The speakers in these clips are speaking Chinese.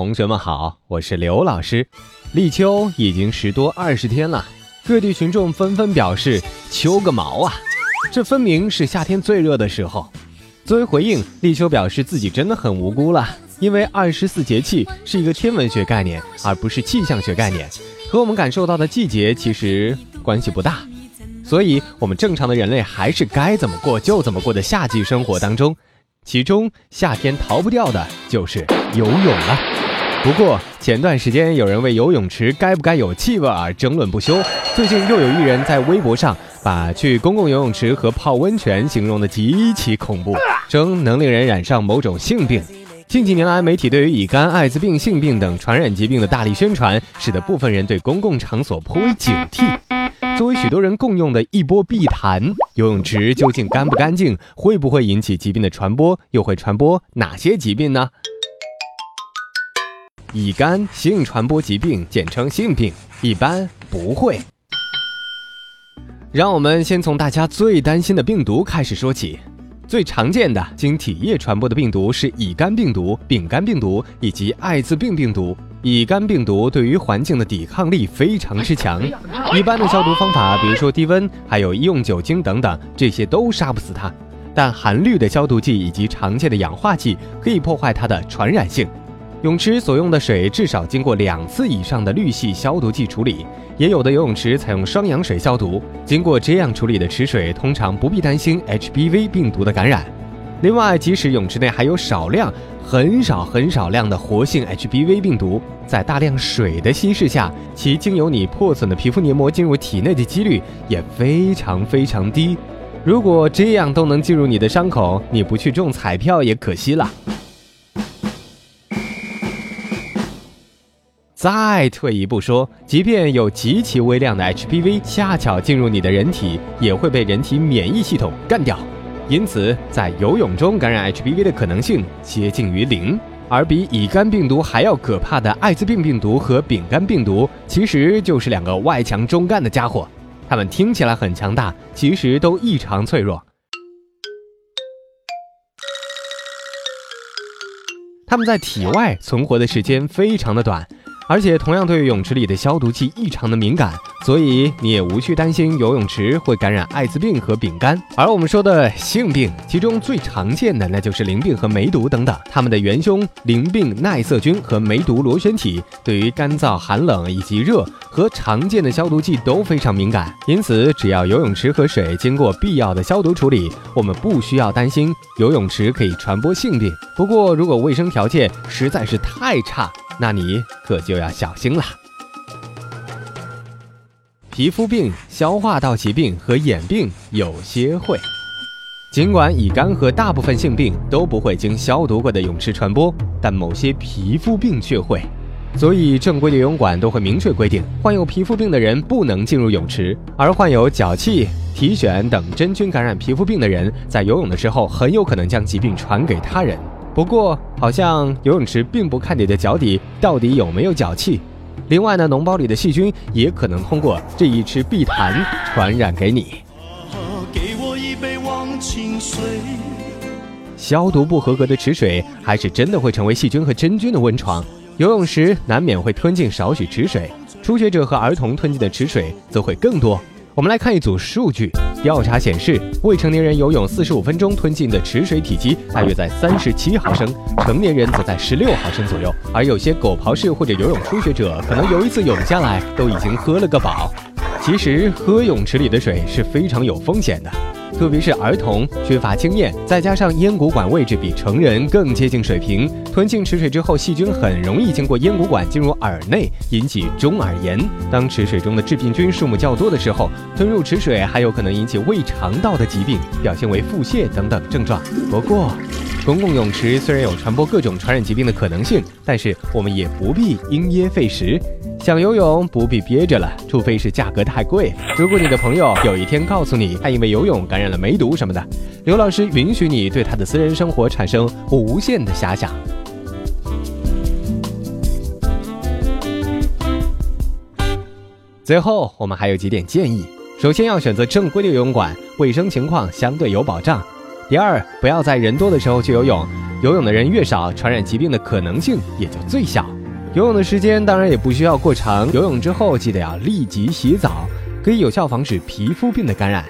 同学们好，我是刘老师。立秋已经十多二十天了，各地群众纷纷表示秋个毛啊！这分明是夏天最热的时候。作为回应，立秋表示自己真的很无辜了，因为二十四节气是一个天文学概念，而不是气象学概念，和我们感受到的季节其实关系不大。所以，我们正常的人类还是该怎么过就怎么过的夏季生活当中。其中夏天逃不掉的就是游泳了。不过前段时间有人为游泳池该不该有气味而争论不休。最近又有一人在微博上把去公共游泳池和泡温泉形容的极其恐怖，称能令人染上某种性病。近几年来，媒体对于乙肝、艾滋病、性病等传染疾病的大力宣传，使得部分人对公共场所颇为警惕。作为许多人共用的一波必谈，游泳池究竟干不干净？会不会引起疾病的传播？又会传播哪些疾病呢？乙肝性传播疾病，简称性病，一般不会。让我们先从大家最担心的病毒开始说起。最常见的经体液传播的病毒是乙肝病毒、丙肝病毒以及艾滋病病毒。乙肝病毒对于环境的抵抗力非常之强，一般的消毒方法，比如说低温，还有医用酒精等等，这些都杀不死它。但含氯的消毒剂以及常见的氧化剂可以破坏它的传染性。泳池所用的水至少经过两次以上的氯系消毒剂处理，也有的游泳池采用双氧水消毒。经过这样处理的池水，通常不必担心 HPV 病毒的感染。另外，即使泳池内还有少量、很少、很少量的活性 HPV 病毒，在大量水的稀释下，其经由你破损的皮肤黏膜进入体内的几率也非常非常低。如果这样都能进入你的伤口，你不去中彩票也可惜了。再退一步说，即便有极其微量的 HPV 恰巧进入你的人体，也会被人体免疫系统干掉。因此，在游泳中感染 HPV 的可能性接近于零，而比乙肝病毒还要可怕的艾滋病病毒和丙肝病毒，其实就是两个外强中干的家伙。它们听起来很强大，其实都异常脆弱。它们在体外存活的时间非常的短。而且同样对泳池里的消毒剂异常的敏感，所以你也无需担心游泳池会感染艾滋病和丙肝。而我们说的性病，其中最常见的那就是淋病和梅毒等等。它们的元凶淋病耐色菌和梅毒螺旋体对于干燥、寒冷以及热和常见的消毒剂都非常敏感，因此只要游泳池和水经过必要的消毒处理，我们不需要担心游泳池可以传播性病。不过如果卫生条件实在是太差，那你可就要小心了。皮肤病、消化道疾病和眼病有些会。尽管乙肝和大部分性病都不会经消毒过的泳池传播，但某些皮肤病却会。所以正规的游泳馆都会明确规定，患有皮肤病的人不能进入泳池。而患有脚气、体癣等真菌感染皮肤病的人，在游泳的时候很有可能将疾病传给他人。不过，好像游泳池并不看你的脚底到底有没有脚气。另外呢，脓包里的细菌也可能通过这一池碧潭传染给你。给我一杯忘情水消毒不合格的池水，还是真的会成为细菌和真菌的温床。游泳时难免会吞进少许池水，初学者和儿童吞进的池水则会更多。我们来看一组数据。调查显示，未成年人游泳四十五分钟吞进的池水体积大约在三十七毫升，成年人则在十六毫升左右。而有些狗刨式或者游泳初学者，可能游一次泳下来都已经喝了个饱。其实，喝泳池里的水是非常有风险的。特别是儿童缺乏经验，再加上咽鼓管位置比成人更接近水平，吞进池水之后，细菌很容易经过咽鼓管进入耳内，引起中耳炎。当池水中的致病菌数目较多的时候，吞入池水还有可能引起胃肠道的疾病，表现为腹泻等等症状。不过，公共泳池虽然有传播各种传染疾病的可能性，但是我们也不必因噎废食。想游泳不必憋着了，除非是价格太贵。如果你的朋友有一天告诉你他因为游泳感染了梅毒什么的，刘老师允许你对他的私人生活产生无限的遐想。最后，我们还有几点建议：首先要选择正规的游泳馆，卫生情况相对有保障；第二，不要在人多的时候去游泳。游泳的人越少，传染疾病的可能性也就最小。游泳的时间当然也不需要过长，游泳之后记得要立即洗澡，可以有效防止皮肤病的感染。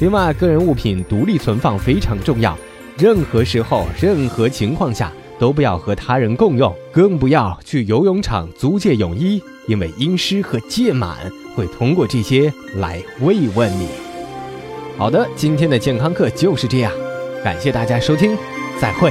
另外，个人物品独立存放非常重要，任何时候、任何情况下都不要和他人共用，更不要去游泳场租借泳衣，因为阴湿和届满会通过这些来慰问你。好的，今天的健康课就是这样，感谢大家收听，再会。